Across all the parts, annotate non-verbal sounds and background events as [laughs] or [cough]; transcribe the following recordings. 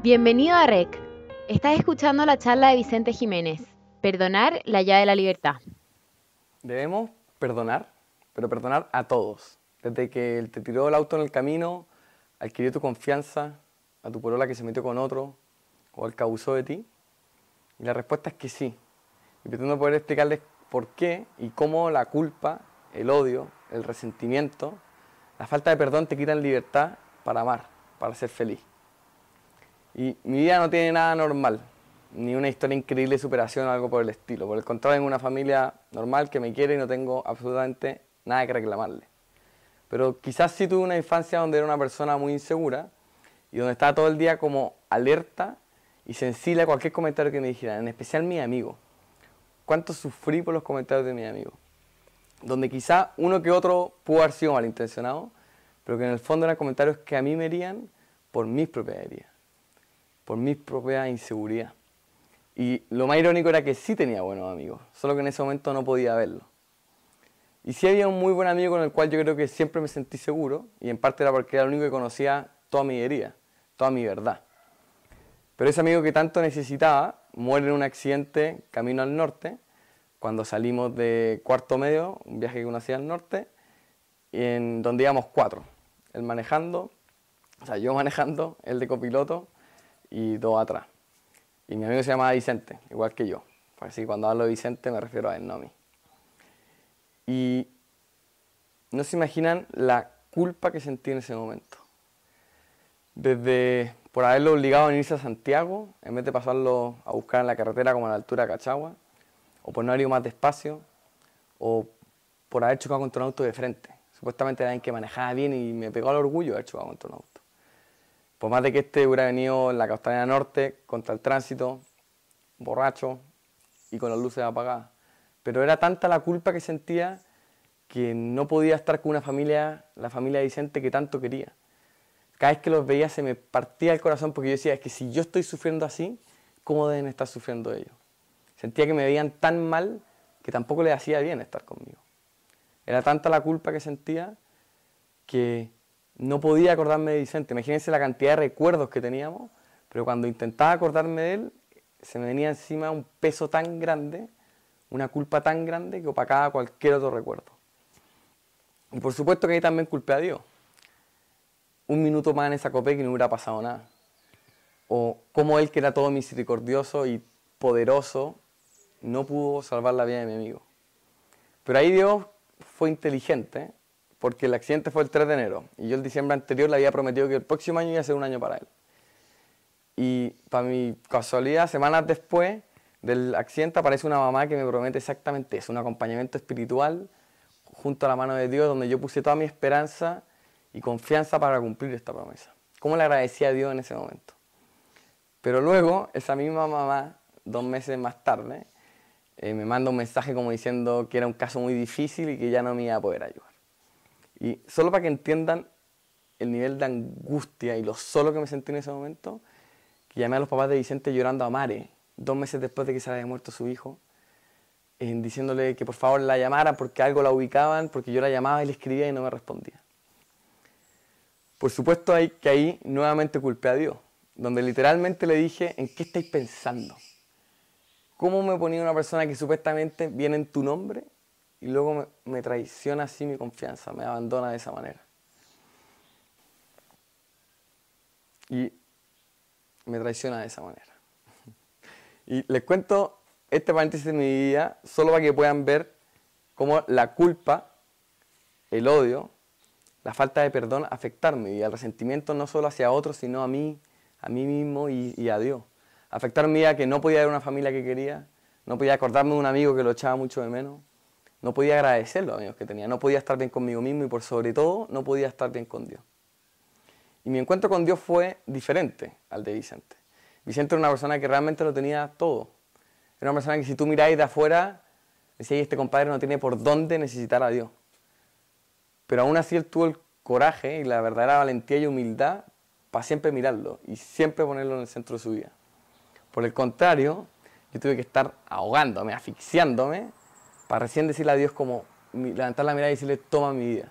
Bienvenido a REC. Estás escuchando la charla de Vicente Jiménez. Perdonar la llave de la libertad. Debemos perdonar, pero perdonar a todos. Desde que él te tiró el auto en el camino, adquirió tu confianza, a tu porola que se metió con otro o al que abusó de ti. Y la respuesta es que sí. Y pretendo poder explicarles por qué y cómo la culpa, el odio, el resentimiento, la falta de perdón te quitan libertad para amar, para ser feliz. Y mi vida no tiene nada normal, ni una historia increíble de superación o algo por el estilo. Por el contrario, tengo una familia normal que me quiere y no tengo absolutamente nada que reclamarle. Pero quizás sí tuve una infancia donde era una persona muy insegura y donde estaba todo el día como alerta y sensible a cualquier comentario que me dijeran, en especial mi amigo. ¿Cuánto sufrí por los comentarios de mi amigo? Donde quizá uno que otro pudo haber sido malintencionado, pero que en el fondo eran comentarios que a mí me herían por mis propias heridas por mi propia inseguridad. Y lo más irónico era que sí tenía buenos amigos, solo que en ese momento no podía verlo. Y sí había un muy buen amigo con el cual yo creo que siempre me sentí seguro, y en parte era porque era el único que conocía toda mi herida, toda mi verdad. Pero ese amigo que tanto necesitaba muere en un accidente camino al norte, cuando salimos de cuarto medio, un viaje que uno hacía al norte, en donde íbamos cuatro. Él manejando, o sea, yo manejando, él de copiloto, y dos atrás. Y mi amigo se llama Vicente, igual que yo. Así que cuando hablo de Vicente me refiero a él, no a mí. Y no se imaginan la culpa que sentí en ese momento. Desde por haberlo obligado a irse a Santiago, en vez de pasarlo a buscar en la carretera como a la altura de Cachagua, o por no haber ido más despacio, o por haber chocado contra un auto de frente. Supuestamente era alguien que manejaba bien y me pegó al orgullo haber chocado contra un auto. Por más de que este hubiera venido en la costanera norte contra el tránsito, borracho y con las luces apagadas. Pero era tanta la culpa que sentía que no podía estar con una familia, la familia de Vicente que tanto quería. Cada vez que los veía se me partía el corazón porque yo decía, es que si yo estoy sufriendo así, ¿cómo deben estar sufriendo ellos? Sentía que me veían tan mal que tampoco les hacía bien estar conmigo. Era tanta la culpa que sentía que no podía acordarme de Vicente. Imagínense la cantidad de recuerdos que teníamos, pero cuando intentaba acordarme de él, se me venía encima un peso tan grande, una culpa tan grande que opacaba cualquier otro recuerdo. Y por supuesto que ahí también culpé a Dios. Un minuto más en esa copé que no hubiera pasado nada. O como Él, que era todo misericordioso y poderoso, no pudo salvar la vida de mi amigo. Pero ahí Dios fue inteligente porque el accidente fue el 3 de enero y yo el diciembre anterior le había prometido que el próximo año iba a ser un año para él. Y para mi casualidad, semanas después del accidente aparece una mamá que me promete exactamente eso, un acompañamiento espiritual junto a la mano de Dios donde yo puse toda mi esperanza y confianza para cumplir esta promesa. ¿Cómo le agradecí a Dios en ese momento? Pero luego, esa misma mamá, dos meses más tarde, eh, me manda un mensaje como diciendo que era un caso muy difícil y que ya no me iba a poder ayudar. Y solo para que entiendan el nivel de angustia y lo solo que me sentí en ese momento, que llamé a los papás de Vicente llorando a Mare, dos meses después de que se había muerto su hijo, en diciéndole que por favor la llamara porque algo la ubicaban, porque yo la llamaba y le escribía y no me respondía. Por supuesto hay que ahí nuevamente culpé a Dios, donde literalmente le dije, ¿en qué estáis pensando? ¿Cómo me ponía una persona que supuestamente viene en tu nombre y luego me, traiciona así mi confianza, me abandona de esa manera. Y me traiciona de esa manera. [laughs] Y les cuento este paréntesis de mi vida solo para que puedan ver cómo la culpa, el odio, la falta de perdón afectarme y el resentimiento no solo hacia otros, sino a mí, a mí mismo y, a Dios. Afectarme a que no podía ver una familia que quería, no podía acordarme de un amigo que lo echaba mucho de menos, no podía agradecer los amigos que tenía, no podía estar bien conmigo mismo y por sobre todo no podía estar bien con Dios. Y mi encuentro con Dios fue diferente al de Vicente. Vicente era una persona que realmente lo tenía todo. Era una persona que si tú miráis de afuera, decías, este compadre no tiene por dónde necesitar a Dios. Pero aún así él tuvo el coraje y la verdadera valentía y humildad para siempre mirarlo y siempre ponerlo en el centro de su vida. Por el contrario, yo tuve que estar ahogándome, asfixiándome para recién decirle a Dios como levantar la mirada y decirle, toma mi vida.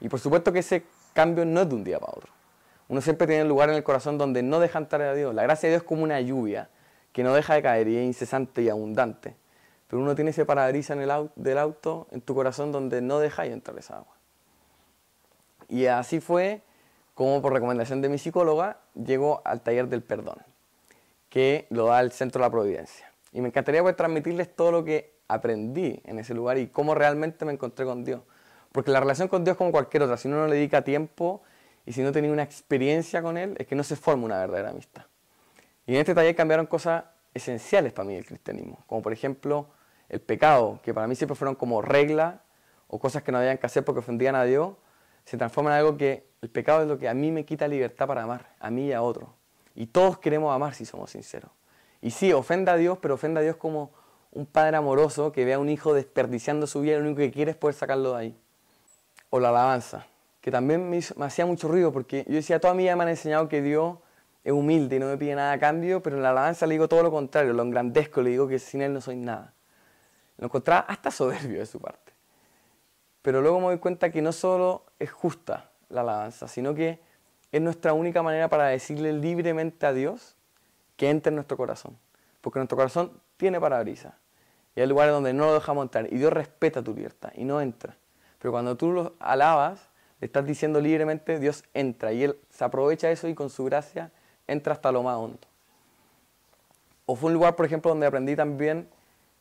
Y por supuesto que ese cambio no es de un día para otro. Uno siempre tiene un lugar en el corazón donde no deja entrar a Dios. La gracia de Dios es como una lluvia que no deja de caer y es incesante y abundante. Pero uno tiene ese parabrisas en el auto, del auto en tu corazón donde no deja de entrar esa agua. Y así fue como por recomendación de mi psicóloga llego al taller del perdón, que lo da el Centro de la Providencia. Y me encantaría poder transmitirles todo lo que aprendí en ese lugar y cómo realmente me encontré con Dios. Porque la relación con Dios es como cualquier otra. Si uno no le dedica tiempo y si no tiene una experiencia con Él, es que no se forma una verdadera amistad. Y en este taller cambiaron cosas esenciales para mí del cristianismo, como por ejemplo el pecado, que para mí siempre fueron como reglas o cosas que no habían que hacer porque ofendían a Dios, se transforma en algo que el pecado es lo que a mí me quita libertad para amar, a mí y a otro. Y todos queremos amar si somos sinceros. Y sí, ofenda a Dios, pero ofenda a Dios como un padre amoroso que ve a un hijo desperdiciando su vida y lo único que quiere es poder sacarlo de ahí. O la alabanza, que también me, hacía mucho ruido porque yo decía, toda mi vida me han enseñado que Dios es humilde y no me pide nada a cambio, pero en la alabanza le digo todo lo contrario, lo engrandezco, le digo que sin Él no soy nada. Lo encontraba hasta soberbio de su parte. Pero luego me doy cuenta que no solo es justa la alabanza, sino que es nuestra única manera para decirle libremente a Dios que entre en nuestro corazón. Porque nuestro corazón tiene parabrisas. Y hay lugares donde no lo dejamos entrar. Y Dios respeta tu libertad y no entra. Pero cuando tú lo alabas, le estás diciendo libremente, Dios entra. Y Él se aprovecha eso y con su gracia entra hasta lo más hondo. O fue un lugar, por ejemplo, donde aprendí también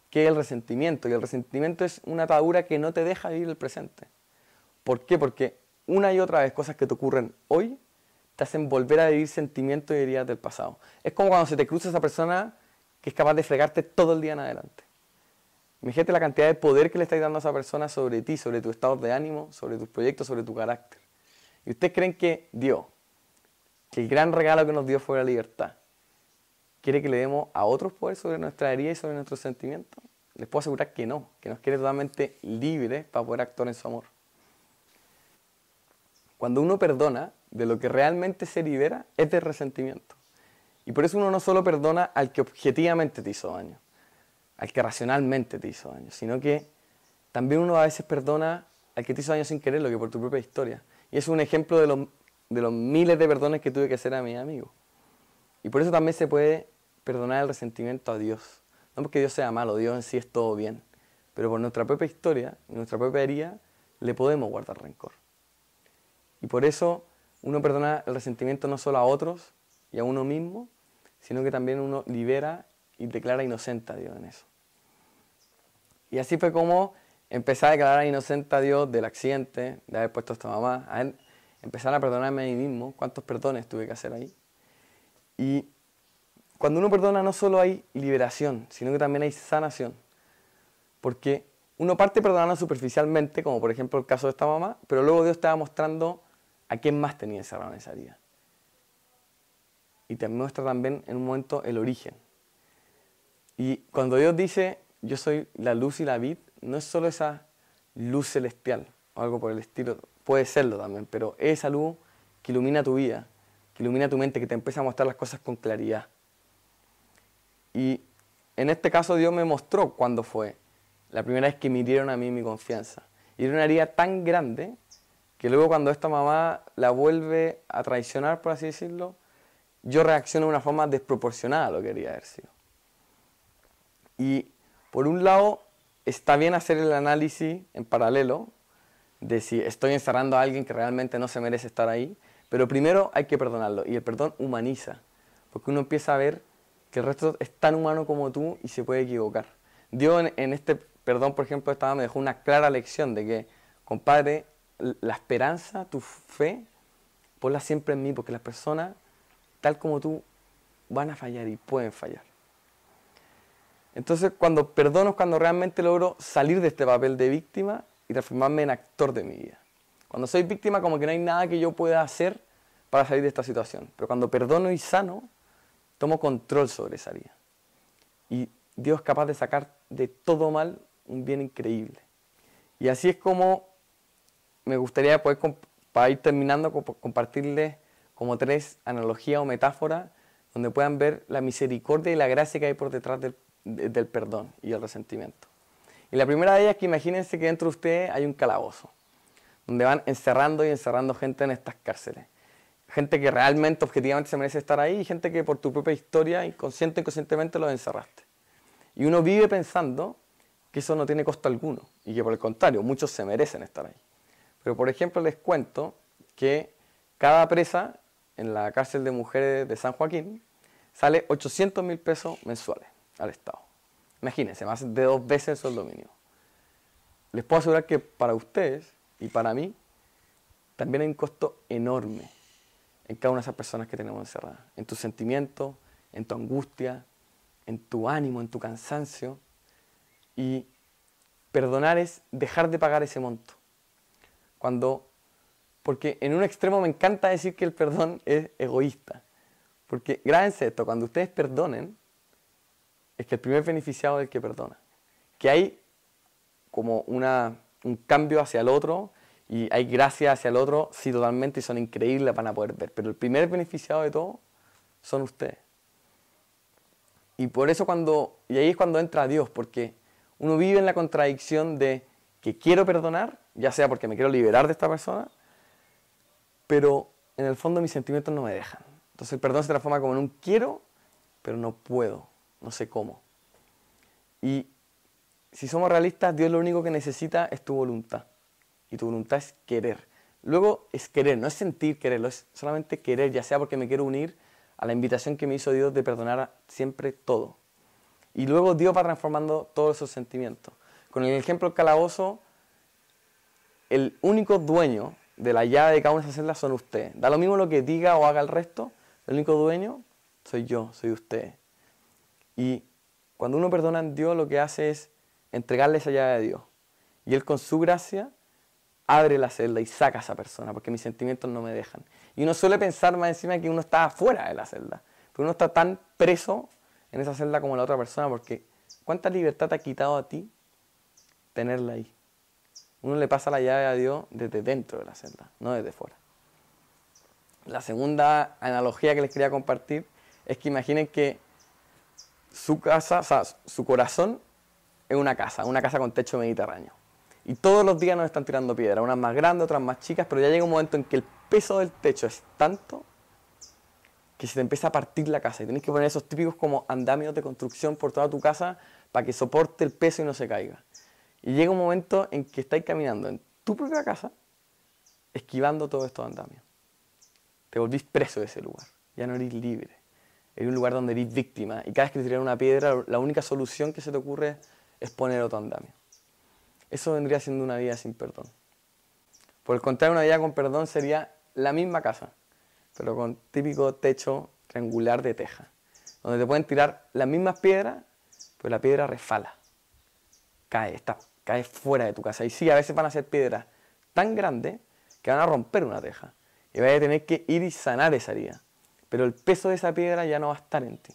que el resentimiento. Y el resentimiento es una atadura que no te deja vivir el presente. ¿Por qué? Porque una y otra vez cosas que te ocurren hoy te hacen volver a vivir sentimientos y heridas del pasado. Es como cuando se te cruza esa persona que es capaz de fregarte todo el día en adelante. Imagínate la cantidad de poder que le estáis dando a esa persona sobre ti, sobre tu estado de ánimo, sobre tus proyectos, sobre tu carácter. Y ustedes creen que Dios, que el gran regalo que nos dio fue la libertad, quiere que le demos a otros poder sobre nuestra herida y sobre nuestros sentimientos? Les puedo asegurar que no, que nos quiere totalmente libres para poder actuar en su amor. Cuando uno perdona, de lo que realmente se libera es de resentimiento. Y por eso uno no solo perdona al que objetivamente te hizo daño, al que racionalmente te hizo daño, sino que también uno a veces perdona al que te hizo daño sin quererlo, que por tu propia historia. Y es un ejemplo de los, de los miles de perdones que tuve que hacer a mi amigo. Y por eso también se puede perdonar el resentimiento a Dios. No porque Dios sea malo, Dios en sí es todo bien. Pero por nuestra propia historia nuestra propia herida le podemos guardar rencor. Y por eso uno perdona el resentimiento no solo a otros y a uno mismo, sino que también uno libera y declara inocente a Dios en eso. Y así fue como empecé a declarar inocente a Dios del accidente, de haber puesto a esta mamá, a él, empezar a perdonarme a mí mismo, cuántos perdones tuve que hacer ahí. Y cuando uno perdona no solo hay liberación, sino que también hay sanación. Porque uno parte perdonando superficialmente, como por ejemplo el caso de esta mamá, pero luego Dios te va mostrando a quién más tenía encerrado en esa herida. Y te muestra también en un momento el origen. Y cuando Dios dice, yo soy la luz y la vid, no es solo esa luz celestial o algo por el estilo, puede serlo también, pero es esa luz que ilumina tu vida, que ilumina tu mente, que te empieza a mostrar las cosas con claridad. Y en este caso Dios me mostró cuándo fue la primera vez que me dieron a mí mi confianza. Y era una herida tan grande que luego cuando esta mamá la vuelve a traicionar, por así decirlo, yo reacciono de una forma desproporcionada a lo que quería haber sido. Y por un lado, está bien hacer el análisis en paralelo de si estoy encerrando a alguien que realmente no se merece estar ahí, pero primero hay que perdonarlo y el perdón humaniza, porque uno empieza a ver que el resto es tan humano como tú y se puede equivocar. Dios en, este perdón, por ejemplo, estaba, me dejó una clara lección de que, compadre, la esperanza, tu fe, ponla siempre en mí, porque las personas, tal como tú, van a fallar y pueden fallar. Entonces, cuando perdono es cuando realmente logro salir de este papel de víctima y transformarme en actor de mi vida. Cuando soy víctima, como que no hay nada que yo pueda hacer para salir de esta situación. Pero cuando perdono y sano, tomo control sobre esa vida. Y Dios es capaz de sacar de todo mal un bien increíble. Y así es como me gustaría poder, para ir terminando, compartirles como tres analogías o metáforas donde puedan ver la misericordia y la gracia que hay por detrás del, perdón y el resentimiento. Y la primera de ellas es que imagínense que dentro de ustedes hay un calabozo, donde van encerrando y encerrando gente en estas cárceles. gente que realmente, objetivamente se merece estar ahí y gente que por tu propia historia, inconsciente o inconscientemente, los encerraste. Y uno vive pensando que eso no tiene costo alguno y que por el contrario, muchos se merecen estar ahí. Pero por ejemplo les cuento que cada presa en la cárcel de mujeres de San Joaquín sale 800 mil pesos mensuales al Estado. Imagínense, más de dos veces el sueldo mínimo. Les puedo asegurar que para ustedes y para mí también hay un costo enorme en cada una de esas personas que tenemos encerradas. En tu sentimiento, en tu angustia, en tu ánimo, en tu cansancio. Y perdonar es dejar de pagar ese monto. Cuando, porque en un extremo me encanta decir que el perdón es egoísta. Porque grábense esto, cuando ustedes perdonen, es que el primer beneficiado es el que perdona. Que hay como una, un cambio hacia el otro y hay gracia hacia el otro, sí, totalmente, son increíbles, van a poder ver. Pero el primer beneficiado de todo son ustedes. Y por eso cuando, y ahí es cuando entra Dios, porque uno vive en la contradicción de que quiero perdonar, ya sea porque me quiero liberar de esta persona, pero en el fondo mis sentimientos no me dejan. Entonces el perdón se transforma como en un quiero, pero no puedo, no sé cómo. Y si somos realistas, Dios lo único que necesita es tu voluntad y tu voluntad es querer. Luego es querer, no es sentir quererlo, es solamente querer, ya sea porque me quiero unir a la invitación que me hizo Dios de perdonar siempre todo. Y luego Dios va transformando todos esos sentimientos. Con el ejemplo del calabozo, el único dueño de la llave de cada una de esas celdas son ustedes. Da lo mismo lo que diga o haga el resto, el único dueño soy yo, soy usted. Y cuando uno perdona a Dios, lo que hace es entregarle esa llave a Dios. Y Él con su gracia abre la celda y saca a esa persona, porque mis sentimientos no me dejan. Y uno suele pensar más encima que uno está afuera de la celda, pero uno está tan preso en esa celda como la otra persona, porque ¿cuánta libertad te ha quitado a ti tenerla ahí? Uno le pasa la llave a Dios desde dentro de la celda, no desde fuera. La segunda analogía que les quería compartir es que imaginen que su casa, o sea, su corazón es una casa, una casa con techo mediterráneo. Y todos los días nos están tirando piedras, unas más grandes, otras más chicas, pero ya llega un momento en que el peso del techo es tanto que se te empieza a partir la casa y tienes que poner esos típicos como andamios de construcción por toda tu casa para que soporte el peso y no se caiga. Y llega un momento en que estáis caminando en tu propia casa, esquivando todos estos andamios. Te volvís preso de ese lugar, ya no eres libre. Eres un lugar donde eres víctima y cada vez que te tiran una piedra, la única solución que se te ocurre es poner otro andamio eso vendría siendo una vida sin perdón. Por el contrario, una vida con perdón sería la misma casa, pero con típico techo triangular de teja, donde te pueden tirar las mismas piedras, pero la piedra refala, cae, está, cae fuera de tu casa. Y sí, a veces van a ser piedras tan grandes que van a romper una teja y vas a tener que ir y sanar esa herida. Pero el peso de esa piedra ya no va a estar en ti.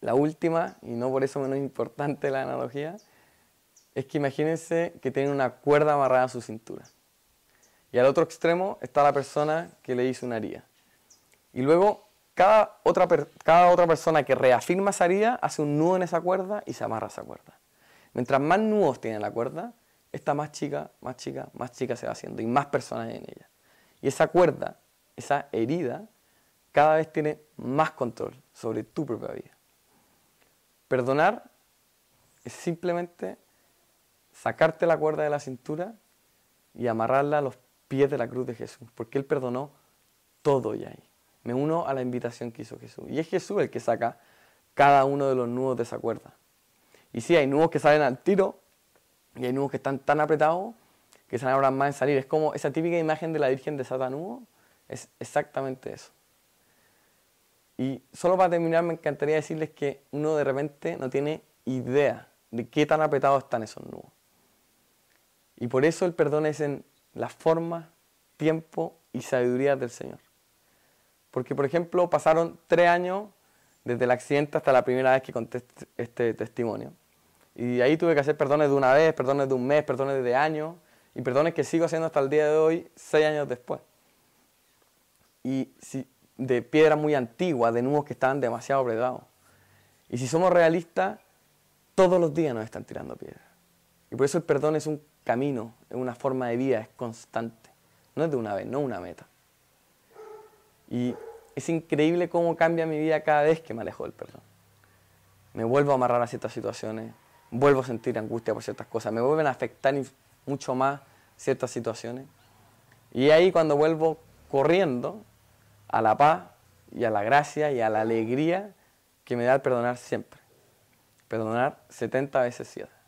La última, y no por eso menos importante la analogía, es que imagínense que tienen una cuerda amarrada a su cintura. Y al otro extremo está la persona que le hizo una herida. Y luego cada otra, cada otra persona que reafirma esa herida hace un nudo en esa cuerda y se amarra esa cuerda. Mientras más nudos tiene la cuerda, esta más chica, más chica, más chica se va haciendo y más personas en ella. Y esa cuerda, esa herida, cada vez tiene más control sobre tu propia vida. Perdonar es simplemente sacarte la cuerda de la cintura y amarrarla a los pies de la cruz de Jesús, porque Él perdonó todo ya ahí. Me uno a la invitación que hizo Jesús. Y es Jesús el que saca cada uno de los nudos de esa cuerda. Y sí, hay nudos que salen al tiro y hay nudos que están tan apretados que se abran más en salir. Es como esa típica imagen de la Virgen de Satanudo, es exactamente eso. Y solo para terminar me encantaría decirles que uno de repente no tiene idea de qué tan apretados están esos nudos. Y por eso el perdón es en la forma, tiempo y sabiduría del Señor. Porque, por ejemplo, pasaron tres años desde el accidente hasta la primera vez que conté este testimonio. Y ahí tuve que hacer perdones de una vez, perdones de un mes, perdones de años, y perdones que sigo haciendo hasta el día de hoy, seis años después. Y de piedras muy antiguas, de nudos que estaban demasiado apretados. Y si somos realistas, todos los días nos están tirando piedras. Y por eso el perdón es un camino, es una forma de vida, es constante. No es de una vez, no una meta. Y es increíble cómo cambia mi vida cada vez que me alejo del perdón. Me vuelvo a amarrar a ciertas situaciones, vuelvo a sentir angustia por ciertas cosas, me vuelven a afectar mucho más ciertas situaciones. Y ahí cuando vuelvo corriendo a la paz y a la gracia y a la alegría que me da el perdonar siempre. Perdonar 70 veces 7.